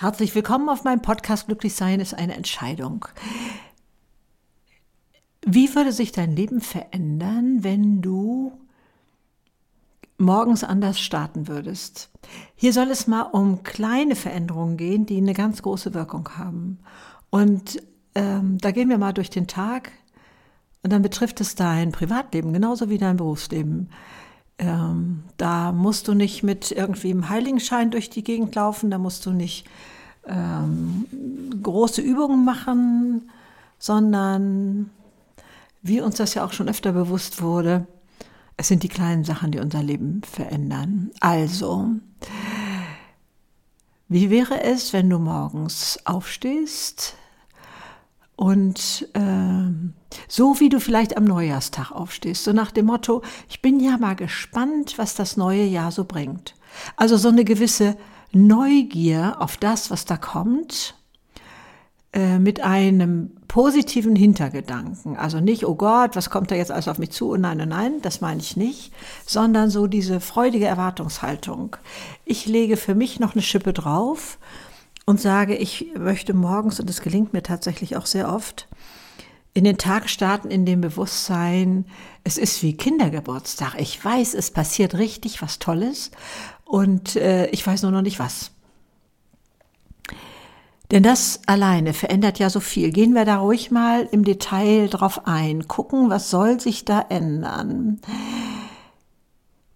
Herzlich willkommen auf meinem Podcast Glücklich sein ist eine Entscheidung. Wie würde sich dein Leben verändern, wenn du morgens anders starten würdest? Hier soll es mal um kleine Veränderungen gehen, die eine ganz große Wirkung haben. Und ähm, da gehen wir mal durch den Tag und dann betrifft es dein Privatleben genauso wie dein Berufsleben. Ähm, da musst du nicht mit irgendwie einem Heiligenschein durch die Gegend laufen, da musst du nicht ähm, große Übungen machen, sondern wie uns das ja auch schon öfter bewusst wurde, es sind die kleinen Sachen, die unser Leben verändern. Also, wie wäre es, wenn du morgens aufstehst und äh, so wie du vielleicht am Neujahrstag aufstehst, so nach dem Motto, ich bin ja mal gespannt, was das neue Jahr so bringt. Also so eine gewisse Neugier auf das, was da kommt, äh, mit einem positiven Hintergedanken. Also nicht, oh Gott, was kommt da jetzt alles auf mich zu? Und nein, nein, nein, das meine ich nicht, sondern so diese freudige Erwartungshaltung. Ich lege für mich noch eine Schippe drauf und sage, ich möchte morgens, und das gelingt mir tatsächlich auch sehr oft, in den Tag starten in dem Bewusstsein, es ist wie Kindergeburtstag. Ich weiß, es passiert richtig was Tolles und äh, ich weiß nur noch nicht was. Denn das alleine verändert ja so viel. Gehen wir da ruhig mal im Detail drauf ein, gucken, was soll sich da ändern.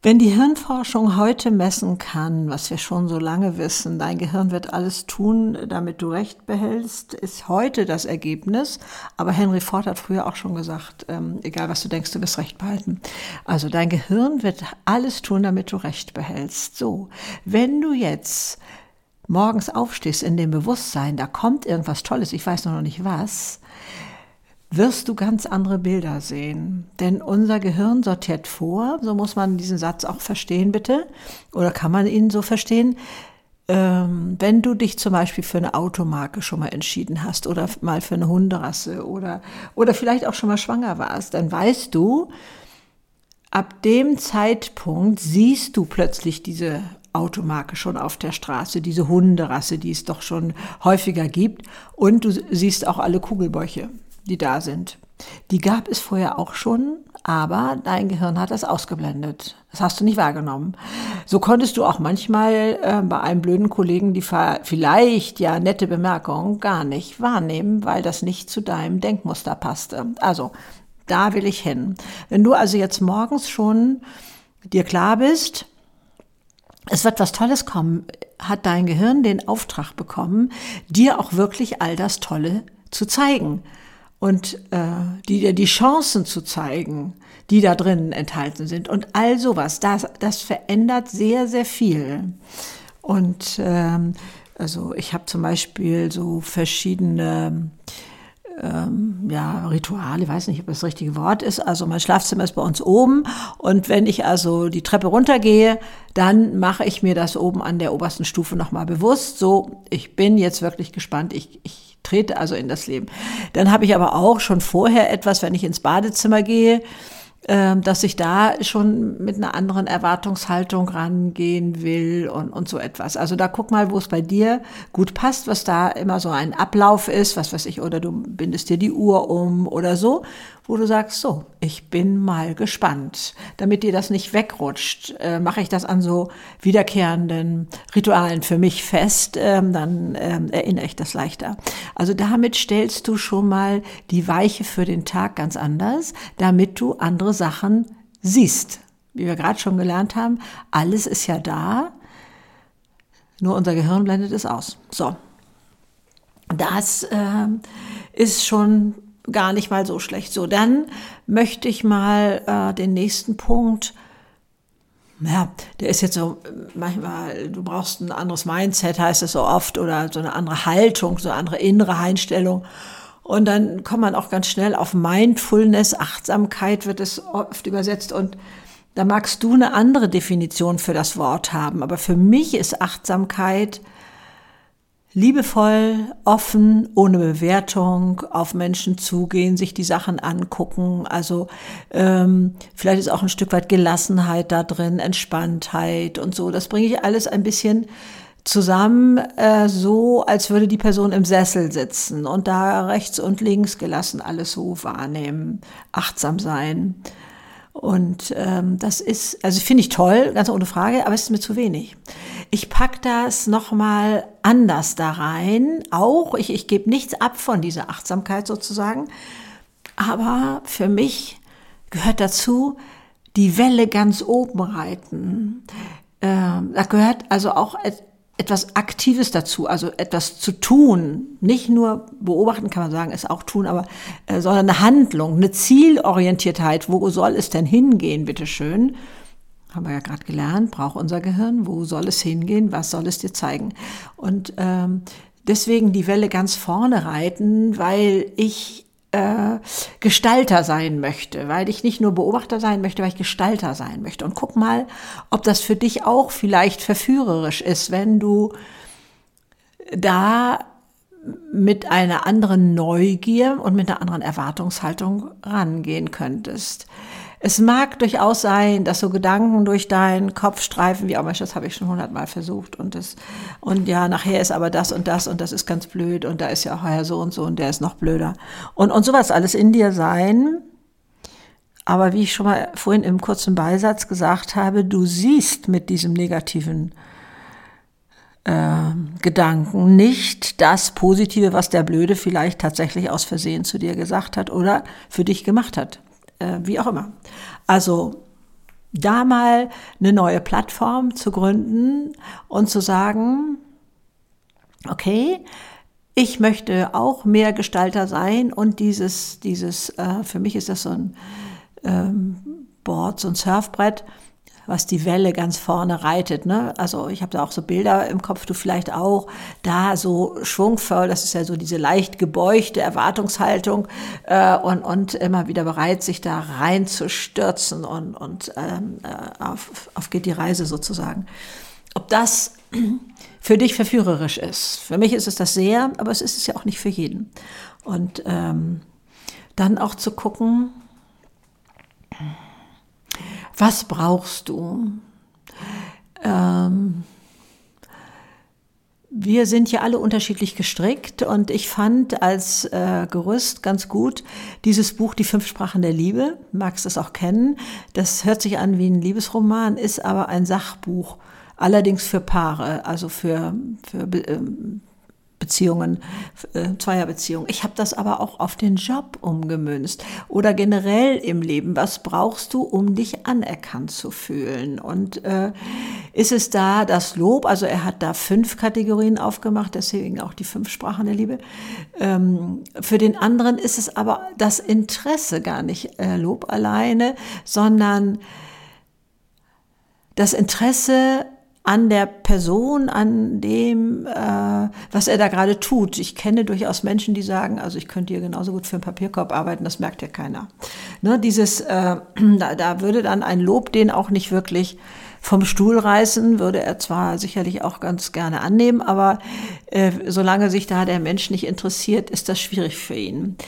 Wenn die Hirnforschung heute messen kann, was wir schon so lange wissen, dein Gehirn wird alles tun, damit du Recht behältst, ist heute das Ergebnis. Aber Henry Ford hat früher auch schon gesagt, ähm, egal was du denkst, du wirst Recht behalten. Also dein Gehirn wird alles tun, damit du Recht behältst. So, wenn du jetzt morgens aufstehst in dem Bewusstsein, da kommt irgendwas Tolles, ich weiß noch nicht was, wirst du ganz andere Bilder sehen. Denn unser Gehirn sortiert vor, so muss man diesen Satz auch verstehen, bitte, oder kann man ihn so verstehen. Ähm, wenn du dich zum Beispiel für eine Automarke schon mal entschieden hast oder mal für eine Hunderasse oder, oder vielleicht auch schon mal schwanger warst, dann weißt du, ab dem Zeitpunkt siehst du plötzlich diese Automarke schon auf der Straße, diese Hunderasse, die es doch schon häufiger gibt. Und du siehst auch alle Kugelbäuche die da sind. Die gab es vorher auch schon, aber dein Gehirn hat das ausgeblendet. Das hast du nicht wahrgenommen. So konntest du auch manchmal äh, bei einem blöden Kollegen die vielleicht ja nette Bemerkung gar nicht wahrnehmen, weil das nicht zu deinem Denkmuster passte. Also, da will ich hin. Wenn du also jetzt morgens schon dir klar bist, es wird was Tolles kommen, hat dein Gehirn den Auftrag bekommen, dir auch wirklich all das Tolle zu zeigen und äh, die dir die Chancen zu zeigen, die da drin enthalten sind und all sowas. Das, das verändert sehr, sehr viel. Und ähm, also ich habe zum Beispiel so verschiedene ähm, ja, Rituale, weiß nicht, ob das, das richtige Wort ist. Also mein Schlafzimmer ist bei uns oben und wenn ich also die Treppe runtergehe, dann mache ich mir das oben an der obersten Stufe nochmal bewusst. So, ich bin jetzt wirklich gespannt. Ich, ich trete also in das Leben. Dann habe ich aber auch schon vorher etwas, wenn ich ins Badezimmer gehe, dass ich da schon mit einer anderen Erwartungshaltung rangehen will und, und so etwas. Also da guck mal, wo es bei dir gut passt, was da immer so ein Ablauf ist, was weiß ich, oder du bindest dir die Uhr um oder so, wo du sagst, so, ich bin mal gespannt. Damit dir das nicht wegrutscht, äh, mache ich das an so wiederkehrenden Ritualen für mich fest, ähm, dann ähm, erinnere ich das leichter. Also damit stellst du schon mal die Weiche für den Tag ganz anders, damit du andere Sachen siehst. Wie wir gerade schon gelernt haben, alles ist ja da, nur unser Gehirn blendet es aus. So, das äh, ist schon gar nicht mal so schlecht. So, dann möchte ich mal äh, den nächsten Punkt. Ja, der ist jetzt so, manchmal, du brauchst ein anderes Mindset, heißt es so oft, oder so eine andere Haltung, so eine andere innere Einstellung. Und dann kommt man auch ganz schnell auf Mindfulness, Achtsamkeit wird es oft übersetzt und da magst du eine andere Definition für das Wort haben. Aber für mich ist Achtsamkeit liebevoll, offen, ohne Bewertung auf Menschen zugehen, sich die Sachen angucken. Also ähm, vielleicht ist auch ein Stück weit Gelassenheit da drin, Entspanntheit und so. Das bringe ich alles ein bisschen zusammen äh, so, als würde die Person im Sessel sitzen und da rechts und links gelassen alles so wahrnehmen, achtsam sein. Und ähm, das ist, also finde ich toll, ganz ohne Frage, aber es ist mir zu wenig. Ich pack das nochmal anders da rein. Auch, ich, ich gebe nichts ab von dieser Achtsamkeit sozusagen. Aber für mich gehört dazu, die Welle ganz oben reiten. Ähm, da gehört also auch etwas Aktives dazu, also etwas zu tun. Nicht nur beobachten kann man sagen, es auch tun, aber äh, sondern eine Handlung, eine Zielorientiertheit. Wo soll es denn hingehen, bitteschön? Haben wir ja gerade gelernt, braucht unser Gehirn. Wo soll es hingehen? Was soll es dir zeigen? Und ähm, deswegen die Welle ganz vorne reiten, weil ich äh, Gestalter sein möchte, weil ich nicht nur Beobachter sein möchte, weil ich Gestalter sein möchte. Und guck mal, ob das für dich auch vielleicht verführerisch ist, wenn du da mit einer anderen Neugier und mit einer anderen Erwartungshaltung rangehen könntest. Es mag durchaus sein, dass so Gedanken durch deinen Kopf streifen, wie, oh Mensch, das habe ich schon hundertmal versucht und das, und ja, nachher ist aber das und das und das ist ganz blöd und da ist ja auch Herr so und so und der ist noch blöder. Und, und sowas alles in dir sein. Aber wie ich schon mal vorhin im kurzen Beisatz gesagt habe, du siehst mit diesem negativen äh, Gedanken nicht das Positive, was der Blöde vielleicht tatsächlich aus Versehen zu dir gesagt hat oder für dich gemacht hat äh, wie auch immer. Also da mal eine neue Plattform zu gründen und zu sagen, okay, ich möchte auch mehr Gestalter sein und dieses, dieses, äh, für mich ist das so ein ähm, Board, so ein Surfbrett, was die Welle ganz vorne reitet. Ne? Also ich habe da auch so Bilder im Kopf, du vielleicht auch, da so schwungvoll, das ist ja so diese leicht gebeugte Erwartungshaltung äh, und, und immer wieder bereit, sich da reinzustürzen und, und ähm, äh, auf, auf geht die Reise sozusagen. Ob das für dich verführerisch ist. Für mich ist es das sehr, aber es ist es ja auch nicht für jeden. Und ähm, dann auch zu gucken, was brauchst du? Ähm, wir sind ja alle unterschiedlich gestrickt und ich fand als äh, Gerüst ganz gut dieses Buch Die fünf Sprachen der Liebe. Magst es auch kennen. Das hört sich an wie ein Liebesroman, ist aber ein Sachbuch. Allerdings für Paare, also für, für ähm, Beziehungen, äh, Zweierbeziehungen. Ich habe das aber auch auf den Job umgemünzt oder generell im Leben. Was brauchst du, um dich anerkannt zu fühlen? Und äh, ist es da das Lob? Also er hat da fünf Kategorien aufgemacht, deswegen auch die fünf Sprachen der Liebe. Ähm, für den anderen ist es aber das Interesse gar nicht äh, Lob alleine, sondern das Interesse an der Person, an dem, äh, was er da gerade tut. Ich kenne durchaus Menschen, die sagen, also ich könnte hier genauso gut für einen Papierkorb arbeiten, das merkt ja keiner. Ne, dieses, äh, da, da würde dann ein Lob den auch nicht wirklich vom Stuhl reißen, würde er zwar sicherlich auch ganz gerne annehmen, aber äh, solange sich da der Mensch nicht interessiert, ist das schwierig für ihn.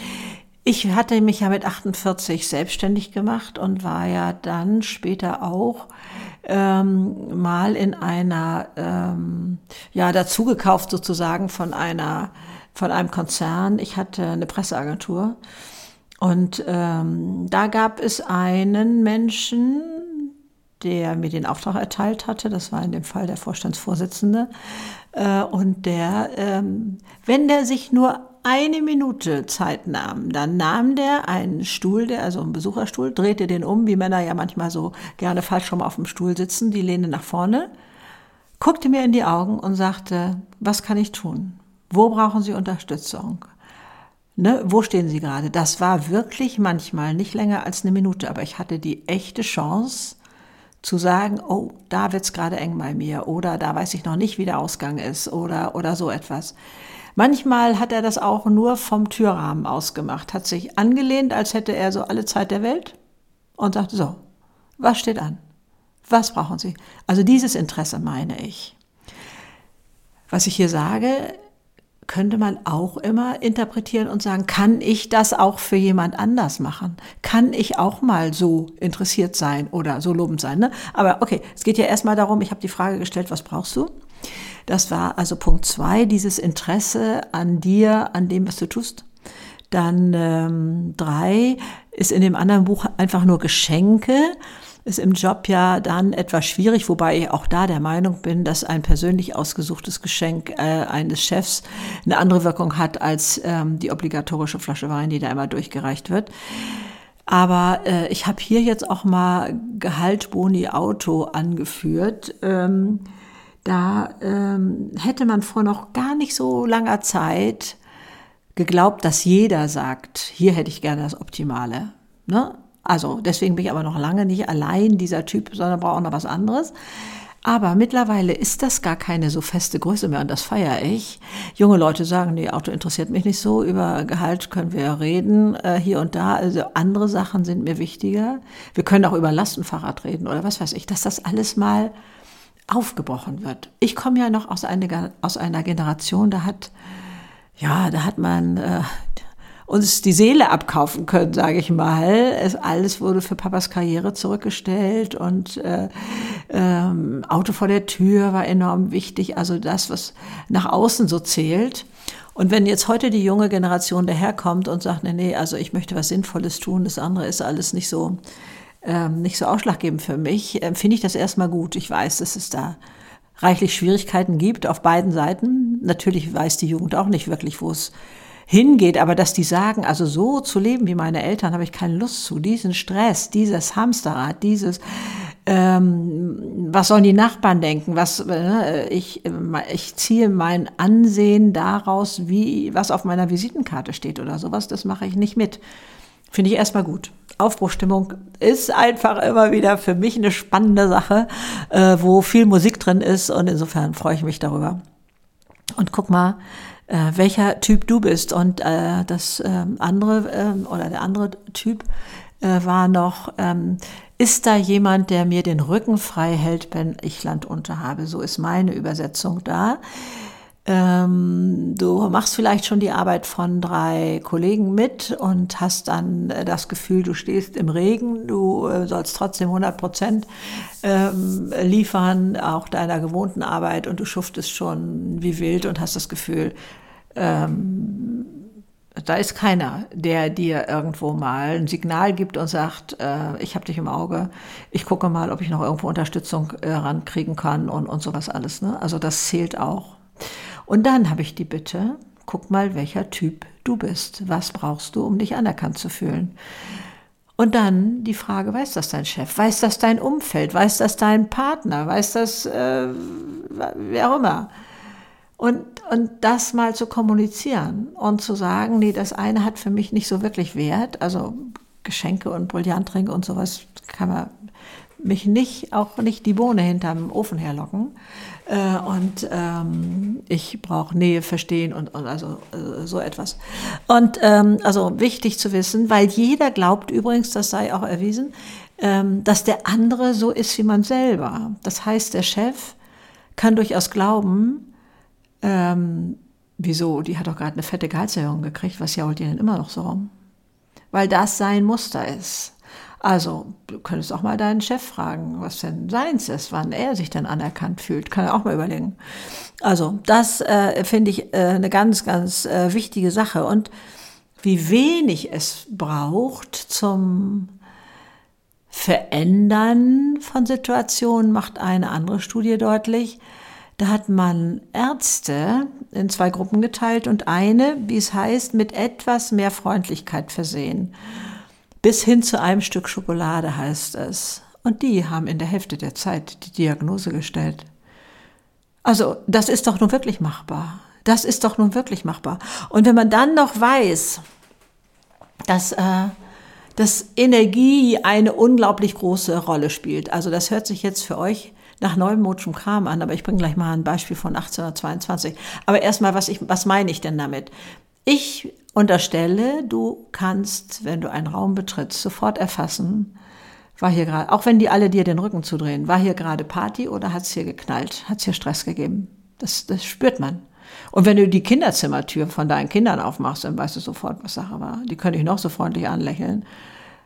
Ich hatte mich ja mit 48 selbstständig gemacht und war ja dann später auch ähm, mal in einer, ähm, ja, dazugekauft sozusagen von einer, von einem Konzern. Ich hatte eine Presseagentur und ähm, da gab es einen Menschen, der mir den Auftrag erteilt hatte. Das war in dem Fall der Vorstandsvorsitzende. Äh, und der, ähm, wenn der sich nur eine Minute Zeit nahm, dann nahm der einen Stuhl, der, also einen Besucherstuhl, drehte den um, wie Männer ja manchmal so gerne falsch rum auf dem Stuhl sitzen, die Lehne nach vorne, guckte mir in die Augen und sagte, was kann ich tun? Wo brauchen Sie Unterstützung? Ne, wo stehen Sie gerade? Das war wirklich manchmal nicht länger als eine Minute, aber ich hatte die echte Chance zu sagen, oh, da wird's gerade eng bei mir oder da weiß ich noch nicht, wie der Ausgang ist oder, oder so etwas. Manchmal hat er das auch nur vom Türrahmen aus gemacht, hat sich angelehnt, als hätte er so alle Zeit der Welt und sagte so, was steht an? Was brauchen Sie? Also dieses Interesse meine ich. Was ich hier sage, könnte man auch immer interpretieren und sagen, kann ich das auch für jemand anders machen? Kann ich auch mal so interessiert sein oder so lobend sein? Ne? Aber okay, es geht ja erstmal darum, ich habe die Frage gestellt, was brauchst du? Das war also Punkt zwei, dieses Interesse an dir, an dem, was du tust. Dann ähm, drei ist in dem anderen Buch einfach nur Geschenke ist im Job ja dann etwas schwierig, wobei ich auch da der Meinung bin, dass ein persönlich ausgesuchtes Geschenk äh, eines Chefs eine andere Wirkung hat als ähm, die obligatorische Flasche Wein, die da immer durchgereicht wird. Aber äh, ich habe hier jetzt auch mal Gehalt Boni Auto angeführt. Ähm, da ähm, hätte man vor noch gar nicht so langer Zeit geglaubt, dass jeder sagt, hier hätte ich gerne das Optimale. Ne? Also deswegen bin ich aber noch lange nicht allein dieser Typ, sondern brauche auch noch was anderes. Aber mittlerweile ist das gar keine so feste Größe mehr und das feiere ich. Junge Leute sagen, nee, Auto interessiert mich nicht so, über Gehalt können wir reden, äh, hier und da. Also andere Sachen sind mir wichtiger. Wir können auch über Lastenfahrrad reden oder was weiß ich, dass das alles mal aufgebrochen wird. Ich komme ja noch aus einer, aus einer Generation, da hat, ja, da hat man äh, uns die Seele abkaufen können, sage ich mal. Es, alles wurde für Papas Karriere zurückgestellt und äh, ähm, Auto vor der Tür war enorm wichtig. Also das, was nach außen so zählt. Und wenn jetzt heute die junge Generation daherkommt und sagt, nee, nee, also ich möchte was Sinnvolles tun, das andere ist alles nicht so, ähm, nicht so ausschlaggebend für mich, äh, finde ich das erstmal gut. Ich weiß, dass es da reichlich Schwierigkeiten gibt auf beiden Seiten. Natürlich weiß die Jugend auch nicht wirklich, wo es hingeht, aber dass die sagen, also so zu leben wie meine Eltern, habe ich keine Lust zu. Diesen Stress, dieses Hamsterrad, dieses, ähm, was sollen die Nachbarn denken? Was, äh, ich, ich ziehe mein Ansehen daraus, wie, was auf meiner Visitenkarte steht oder sowas, das mache ich nicht mit. Finde ich erstmal gut. Aufbruchstimmung ist einfach immer wieder für mich eine spannende Sache, äh, wo viel Musik drin ist und insofern freue ich mich darüber. Und guck mal, äh, welcher Typ du bist. Und äh, das äh, andere äh, oder der andere Typ äh, war noch, ähm, ist da jemand, der mir den Rücken frei hält, wenn ich Land unter habe? So ist meine Übersetzung da. Ähm, du machst vielleicht schon die Arbeit von drei Kollegen mit und hast dann äh, das Gefühl, du stehst im Regen, du äh, sollst trotzdem 100 Prozent ähm, liefern, auch deiner gewohnten Arbeit und du schuftest schon wie wild und hast das Gefühl, ähm, da ist keiner, der dir irgendwo mal ein Signal gibt und sagt, äh, ich habe dich im Auge, ich gucke mal, ob ich noch irgendwo Unterstützung äh, rankriegen kann und, und sowas alles. Ne? Also das zählt auch. Und dann habe ich die Bitte, guck mal, welcher Typ du bist. Was brauchst du, um dich anerkannt zu fühlen? Und dann die Frage, weiß das dein Chef? Weiß das dein Umfeld? Weiß das dein Partner? Weiß das äh, wer auch immer? Und, und das mal zu kommunizieren und zu sagen, nee, das eine hat für mich nicht so wirklich Wert. Also Geschenke und Brillantringe und sowas kann man mich nicht, auch nicht die Bohne hinterm Ofen herlocken. Äh, und ähm, ich brauche Nähe, Verstehen und, und also äh, so etwas. Und ähm, also wichtig zu wissen, weil jeder glaubt übrigens, das sei auch erwiesen, ähm, dass der andere so ist wie man selber. Das heißt, der Chef kann durchaus glauben, ähm, wieso, die hat doch gerade eine fette Gehaltserhöhung gekriegt, was jault ihr denn immer noch so rum? Weil das sein Muster ist. Also, du könntest auch mal deinen Chef fragen, was denn seins ist, wann er sich denn anerkannt fühlt. Kann er auch mal überlegen. Also, das äh, finde ich äh, eine ganz, ganz äh, wichtige Sache. Und wie wenig es braucht zum Verändern von Situationen, macht eine andere Studie deutlich. Da hat man Ärzte in zwei Gruppen geteilt und eine, wie es heißt, mit etwas mehr Freundlichkeit versehen. Bis hin zu einem Stück Schokolade heißt es. Und die haben in der Hälfte der Zeit die Diagnose gestellt. Also, das ist doch nun wirklich machbar. Das ist doch nun wirklich machbar. Und wenn man dann noch weiß, dass, äh, dass Energie eine unglaublich große Rolle spielt. Also das hört sich jetzt für euch nach neumodischem Kram an, aber ich bringe gleich mal ein Beispiel von 1822. Aber erstmal, was, was meine ich denn damit? Ich unterstelle, du kannst, wenn du einen Raum betrittst, sofort erfassen, war hier gerade, auch wenn die alle dir den Rücken zudrehen, war hier gerade Party oder hat es hier geknallt, hat es hier Stress gegeben? Das, das spürt man. Und wenn du die Kinderzimmertür von deinen Kindern aufmachst, dann weißt du sofort, was Sache war. Die können dich noch so freundlich anlächeln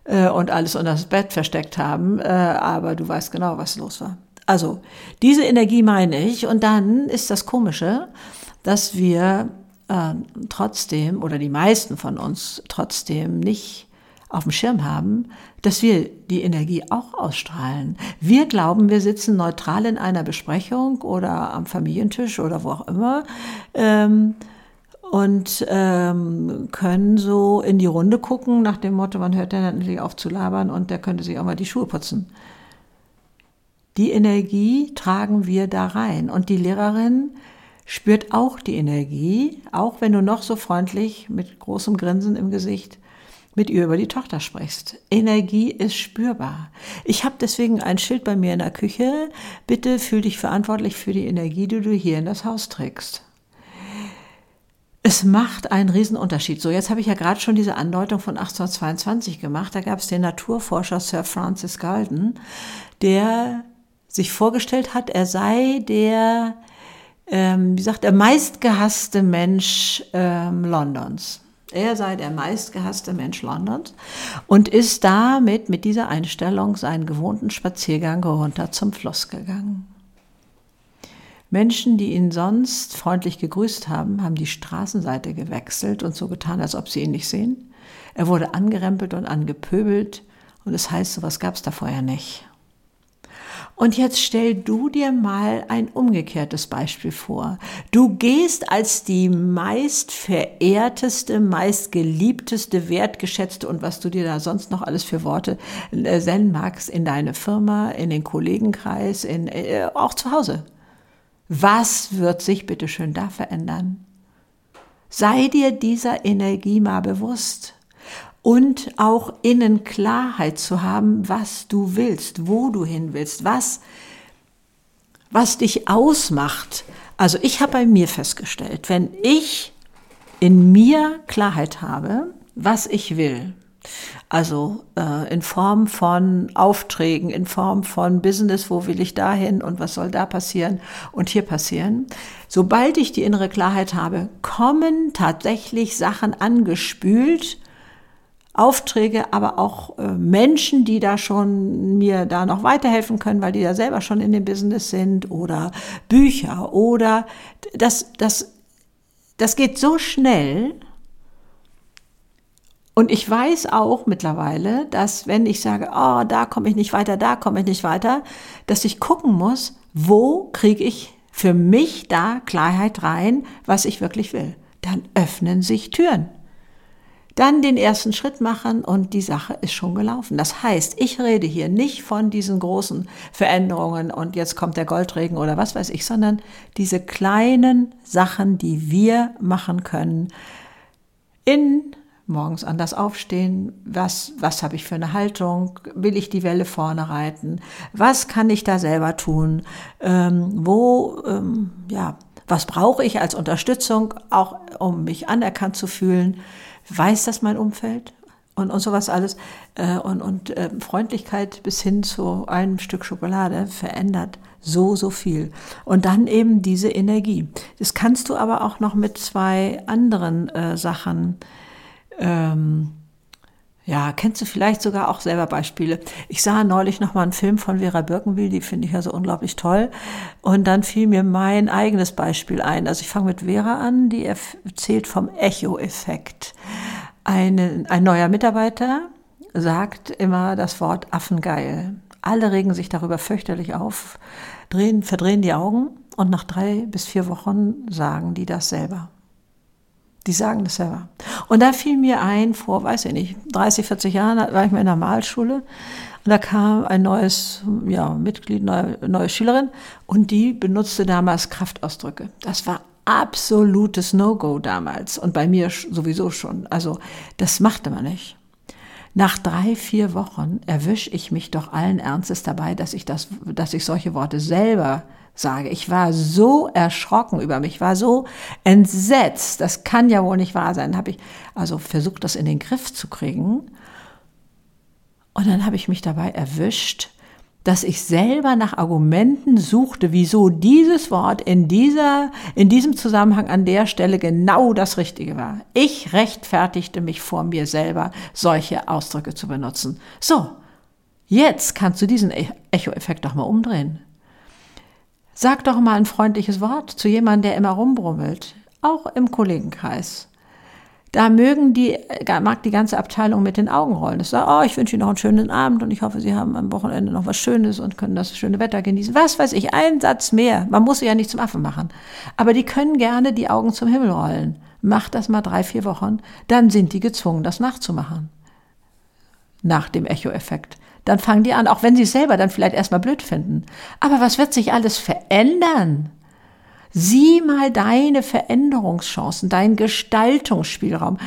äh, und alles unter das Bett versteckt haben, äh, aber du weißt genau, was los war. Also, diese Energie meine ich. Und dann ist das Komische, dass wir äh, trotzdem oder die meisten von uns trotzdem nicht auf dem Schirm haben, dass wir die Energie auch ausstrahlen. Wir glauben, wir sitzen neutral in einer Besprechung oder am Familientisch oder wo auch immer ähm, und ähm, können so in die Runde gucken nach dem Motto, man hört dann endlich auf zu labern und der könnte sich auch mal die Schuhe putzen. Die Energie tragen wir da rein und die Lehrerin spürt auch die Energie, auch wenn du noch so freundlich mit großem Grinsen im Gesicht mit ihr über die Tochter sprichst. Energie ist spürbar. Ich habe deswegen ein Schild bei mir in der Küche. Bitte fühl dich verantwortlich für die Energie, die du hier in das Haus trägst. Es macht einen Riesenunterschied. So, jetzt habe ich ja gerade schon diese Andeutung von 1822 gemacht. Da gab es den Naturforscher Sir Francis Galton, der sich vorgestellt hat, er sei der ähm, wie sagt, der meistgehasste Mensch ähm, Londons. Er sei der meistgehasste Mensch Londons und ist damit mit dieser Einstellung seinen gewohnten Spaziergang runter zum Fluss gegangen. Menschen, die ihn sonst freundlich gegrüßt haben, haben die Straßenseite gewechselt und so getan, als ob sie ihn nicht sehen. Er wurde angerempelt und angepöbelt und es heißt, sowas gab es da vorher nicht. Und jetzt stell du dir mal ein umgekehrtes Beispiel vor. Du gehst als die meist verehrteste, meist geliebteste, wertgeschätzte und was du dir da sonst noch alles für Worte äh, senden magst in deine Firma, in den Kollegenkreis, in, äh, auch zu Hause. Was wird sich bitte schön da verändern? Sei dir dieser Energie mal bewusst und auch innen Klarheit zu haben, was du willst, wo du hin willst, was, was dich ausmacht. Also ich habe bei mir festgestellt, wenn ich in mir Klarheit habe, was ich will, also äh, in Form von Aufträgen, in Form von Business, wo will ich dahin und was soll da passieren und hier passieren. Sobald ich die innere Klarheit habe, kommen tatsächlich Sachen angespült, Aufträge, aber auch äh, Menschen, die da schon mir da noch weiterhelfen können, weil die da selber schon in dem Business sind oder Bücher oder das, das, das geht so schnell. Und ich weiß auch mittlerweile, dass wenn ich sage, oh, da komme ich nicht weiter, da komme ich nicht weiter, dass ich gucken muss, wo kriege ich für mich da Klarheit rein, was ich wirklich will. Dann öffnen sich Türen dann den ersten Schritt machen und die Sache ist schon gelaufen. Das heißt, ich rede hier nicht von diesen großen Veränderungen und jetzt kommt der Goldregen oder was weiß ich, sondern diese kleinen Sachen, die wir machen können. In morgens anders aufstehen, was, was habe ich für eine Haltung, will ich die Welle vorne reiten, was kann ich da selber tun, ähm, wo, ähm, ja, was brauche ich als Unterstützung, auch um mich anerkannt zu fühlen, weiß das mein Umfeld und, und sowas alles. Äh, und und äh, Freundlichkeit bis hin zu einem Stück Schokolade verändert so, so viel. Und dann eben diese Energie. Das kannst du aber auch noch mit zwei anderen äh, Sachen. Ähm, ja, kennst du vielleicht sogar auch selber Beispiele. Ich sah neulich noch mal einen Film von Vera Birkenwil, die finde ich ja so unglaublich toll. Und dann fiel mir mein eigenes Beispiel ein. Also ich fange mit Vera an, die erzählt vom Echo-Effekt. Ein, ein neuer Mitarbeiter sagt immer das Wort Affengeil. Alle regen sich darüber fürchterlich auf, drehen, verdrehen die Augen und nach drei bis vier Wochen sagen die das selber. Die sagen das selber. Und da fiel mir ein, vor, weiß ich nicht, 30, 40 Jahren war ich mal in der Malschule und da kam ein neues ja, Mitglied, neue, neue Schülerin und die benutzte damals Kraftausdrücke. Das war absolutes No-Go damals und bei mir sowieso schon. Also das machte man nicht. Nach drei, vier Wochen erwische ich mich doch allen Ernstes dabei, dass ich das, dass ich solche Worte selber sage. Ich war so erschrocken über mich, war so entsetzt. Das kann ja wohl nicht wahr sein. Habe ich also versucht, das in den Griff zu kriegen. Und dann habe ich mich dabei erwischt, dass ich selber nach Argumenten suchte, wieso dieses Wort in dieser, in diesem Zusammenhang an der Stelle genau das Richtige war. Ich rechtfertigte mich vor mir selber, solche Ausdrücke zu benutzen. So. Jetzt kannst du diesen Echo-Effekt doch mal umdrehen. Sag doch mal ein freundliches Wort zu jemandem, der immer rumbrummelt, auch im Kollegenkreis. Da mögen die, mag die ganze Abteilung mit den Augen rollen. Es sagt, oh, ich wünsche Ihnen noch einen schönen Abend und ich hoffe, Sie haben am Wochenende noch was Schönes und können das schöne Wetter genießen. Was weiß ich, ein Satz mehr. Man muss sie ja nicht zum Affen machen. Aber die können gerne die Augen zum Himmel rollen. Macht das mal drei, vier Wochen, dann sind die gezwungen, das nachzumachen. Nach dem Echo-Effekt. Dann fangen die an, auch wenn sie es selber dann vielleicht erstmal blöd finden. Aber was wird sich alles verändern? Sieh mal deine Veränderungschancen, deinen Gestaltungsspielraum.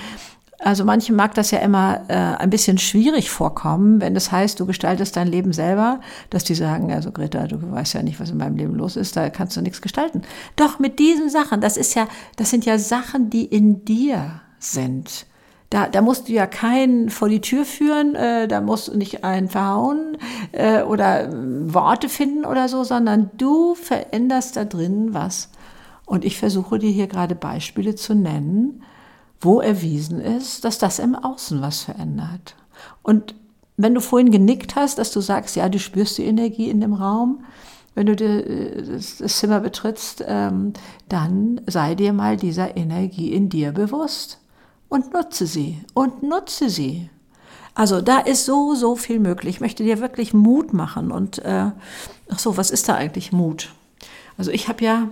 Also manchen mag das ja immer äh, ein bisschen schwierig vorkommen, wenn das heißt, du gestaltest dein Leben selber, dass die sagen, also Greta, du weißt ja nicht, was in meinem Leben los ist, da kannst du nichts gestalten. Doch mit diesen Sachen, das ist ja, das sind ja Sachen, die in dir sind. Da, da musst du ja keinen vor die Tür führen, äh, da musst du nicht einen verhauen äh, oder äh, Worte finden oder so, sondern du veränderst da drin was. Und ich versuche dir hier gerade Beispiele zu nennen, wo erwiesen ist, dass das im Außen was verändert. Und wenn du vorhin genickt hast, dass du sagst, ja, du spürst die Energie in dem Raum, wenn du das Zimmer betrittst, ähm, dann sei dir mal dieser Energie in dir bewusst und nutze sie und nutze sie. Also da ist so, so viel möglich. Ich möchte dir wirklich Mut machen. Und äh, ach so, was ist da eigentlich Mut? Also ich habe ja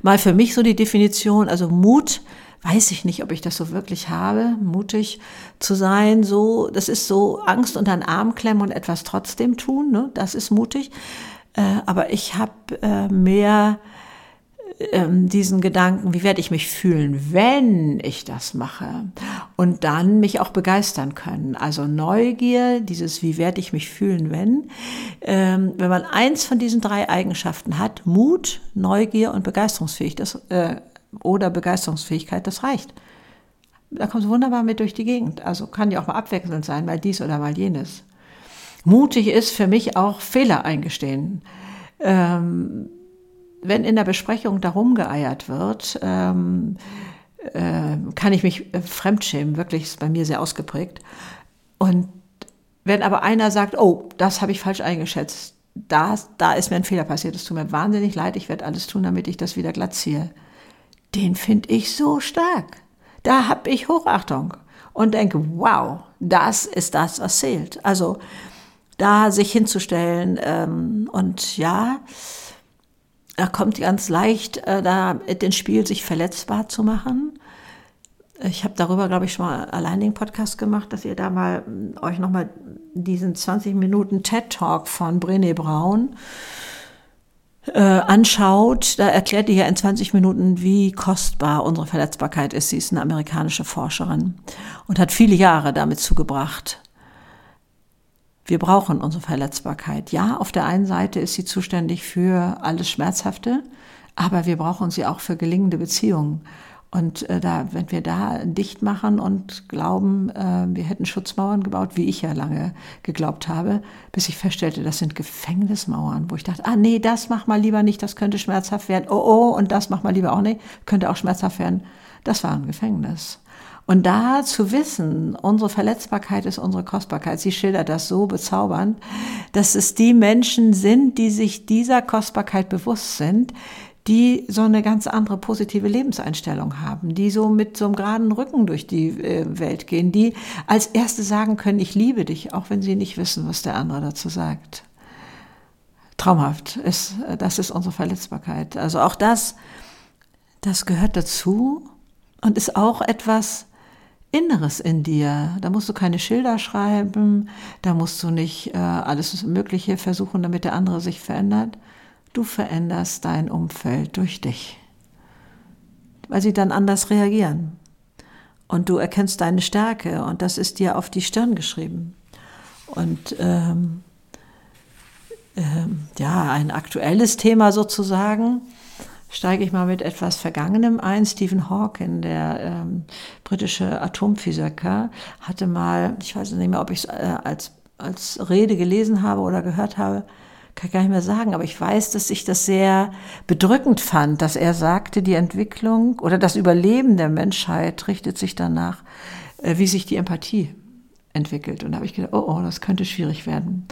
mal für mich so die Definition, also Mut, weiß ich nicht, ob ich das so wirklich habe, mutig zu sein, so, das ist so Angst unter den Arm klemmen und etwas trotzdem tun, ne? das ist mutig. Äh, aber ich habe äh, mehr ähm, diesen Gedanken, wie werde ich mich fühlen, wenn ich das mache? Und dann mich auch begeistern können. Also Neugier, dieses, wie werde ich mich fühlen, wenn? Ähm, wenn man eins von diesen drei Eigenschaften hat, Mut, Neugier und Begeisterungsfähigkeit, das, äh, oder Begeisterungsfähigkeit, das reicht. Da kommst du wunderbar mit durch die Gegend. Also kann ja auch mal abwechselnd sein, mal dies oder mal jenes. Mutig ist für mich auch Fehler eingestehen. Ähm, wenn in der Besprechung darum geeiert wird, ähm, äh, kann ich mich äh, fremdschämen. Wirklich ist bei mir sehr ausgeprägt. Und wenn aber einer sagt, oh, das habe ich falsch eingeschätzt, da, da ist mir ein Fehler passiert, es tut mir wahnsinnig leid, ich werde alles tun, damit ich das wieder glatt ziehe. Den finde ich so stark. Da habe ich Hochachtung und denke, wow, das ist das, was zählt. Also da sich hinzustellen ähm, und ja, da kommt ganz leicht äh, da den Spiel sich verletzbar zu machen. Ich habe darüber, glaube ich, schon mal allein den Podcast gemacht, dass ihr da mal äh, euch nochmal diesen 20 Minuten TED Talk von Brené Brown äh, anschaut. Da erklärt die ja in 20 Minuten, wie kostbar unsere Verletzbarkeit ist. Sie ist eine amerikanische Forscherin und hat viele Jahre damit zugebracht, wir brauchen unsere Verletzbarkeit. Ja, auf der einen Seite ist sie zuständig für alles Schmerzhafte, aber wir brauchen sie auch für gelingende Beziehungen. Und äh, da, wenn wir da dicht machen und glauben, äh, wir hätten Schutzmauern gebaut, wie ich ja lange geglaubt habe, bis ich feststellte, das sind Gefängnismauern, wo ich dachte, ah nee, das mach mal lieber nicht, das könnte schmerzhaft werden. Oh oh, und das mach mal lieber auch nicht, könnte auch schmerzhaft werden. Das war ein Gefängnis. Und da zu wissen, unsere Verletzbarkeit ist unsere Kostbarkeit, sie schildert das so bezaubernd, dass es die Menschen sind, die sich dieser Kostbarkeit bewusst sind, die so eine ganz andere positive Lebenseinstellung haben, die so mit so einem geraden Rücken durch die äh, Welt gehen, die als Erste sagen können, ich liebe dich, auch wenn sie nicht wissen, was der andere dazu sagt. Traumhaft ist, das ist unsere Verletzbarkeit. Also auch das, das gehört dazu und ist auch etwas, Inneres in dir. Da musst du keine Schilder schreiben, da musst du nicht äh, alles Mögliche versuchen, damit der andere sich verändert. Du veränderst dein Umfeld durch dich, weil sie dann anders reagieren. Und du erkennst deine Stärke und das ist dir auf die Stirn geschrieben. Und ähm, ähm, ja, ein aktuelles Thema sozusagen steige ich mal mit etwas Vergangenem ein. Stephen Hawking, der ähm, britische Atomphysiker, hatte mal, ich weiß nicht mehr, ob ich es äh, als, als Rede gelesen habe oder gehört habe, kann ich gar nicht mehr sagen, aber ich weiß, dass ich das sehr bedrückend fand, dass er sagte, die Entwicklung oder das Überleben der Menschheit richtet sich danach, äh, wie sich die Empathie entwickelt. Und da habe ich gedacht, oh, oh, das könnte schwierig werden.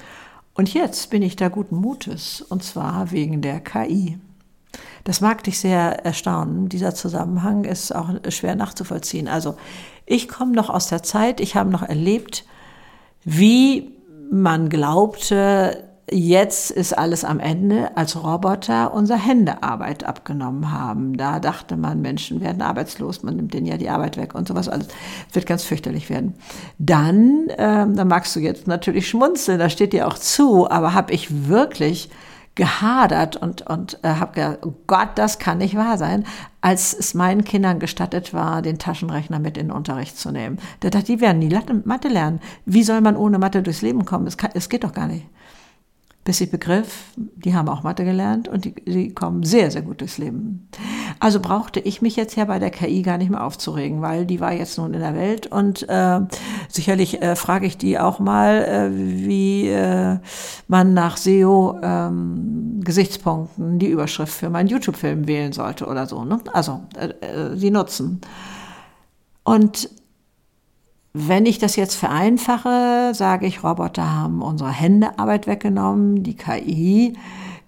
Und jetzt bin ich da guten Mutes, und zwar wegen der KI. Das mag dich sehr erstaunen. Dieser Zusammenhang ist auch schwer nachzuvollziehen. Also ich komme noch aus der Zeit, ich habe noch erlebt, wie man glaubte, jetzt ist alles am Ende, als Roboter unsere Händearbeit abgenommen haben. Da dachte man, Menschen werden arbeitslos, man nimmt denen ja die Arbeit weg und sowas alles. Wird ganz fürchterlich werden. Dann, ähm, da magst du jetzt natürlich schmunzeln, da steht dir auch zu, aber habe ich wirklich gehadert und, und äh, habe gedacht, oh Gott, das kann nicht wahr sein, als es meinen Kindern gestattet war, den Taschenrechner mit in den Unterricht zu nehmen. Da dachte die werden nie Mathe lernen. Wie soll man ohne Mathe durchs Leben kommen? Es, kann, es geht doch gar nicht bis ich begriff, die haben auch Mathe gelernt und die, die kommen sehr, sehr gut durchs Leben. Also brauchte ich mich jetzt ja bei der KI gar nicht mehr aufzuregen, weil die war jetzt nun in der Welt und äh, sicherlich äh, frage ich die auch mal, äh, wie äh, man nach SEO-Gesichtspunkten ähm, die Überschrift für meinen YouTube-Film wählen sollte oder so. Ne? Also äh, äh, sie nutzen. Und wenn ich das jetzt vereinfache, sage ich, Roboter haben unsere Händearbeit weggenommen. Die KI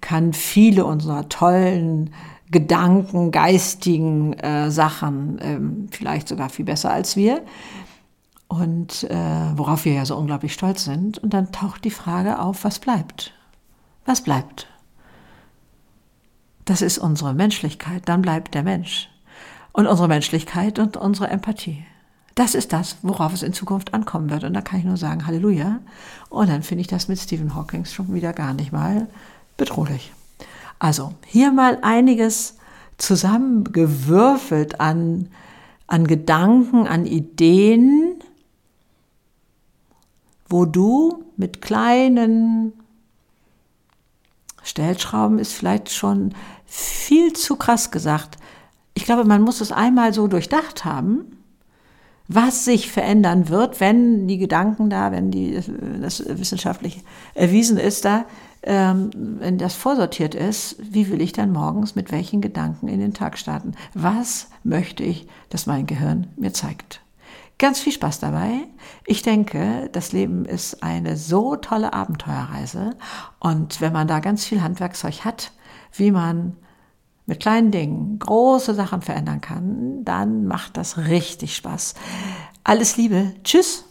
kann viele unserer tollen Gedanken, geistigen äh, Sachen, ähm, vielleicht sogar viel besser als wir. Und äh, worauf wir ja so unglaublich stolz sind. Und dann taucht die Frage auf, was bleibt? Was bleibt? Das ist unsere Menschlichkeit, dann bleibt der Mensch. Und unsere Menschlichkeit und unsere Empathie. Das ist das, worauf es in Zukunft ankommen wird. Und da kann ich nur sagen, Halleluja. Und dann finde ich das mit Stephen Hawking schon wieder gar nicht mal bedrohlich. Also hier mal einiges zusammengewürfelt an, an Gedanken, an Ideen, wo du mit kleinen Stellschrauben ist vielleicht schon viel zu krass gesagt. Ich glaube, man muss es einmal so durchdacht haben was sich verändern wird, wenn die Gedanken da, wenn die, das wissenschaftlich erwiesen ist, da, ähm, wenn das vorsortiert ist, wie will ich dann morgens mit welchen Gedanken in den Tag starten? Was möchte ich, dass mein Gehirn mir zeigt? Ganz viel Spaß dabei. Ich denke, das Leben ist eine so tolle Abenteuerreise. Und wenn man da ganz viel Handwerkszeug hat, wie man mit kleinen Dingen große Sachen verändern kann, dann macht das richtig Spaß. Alles Liebe. Tschüss.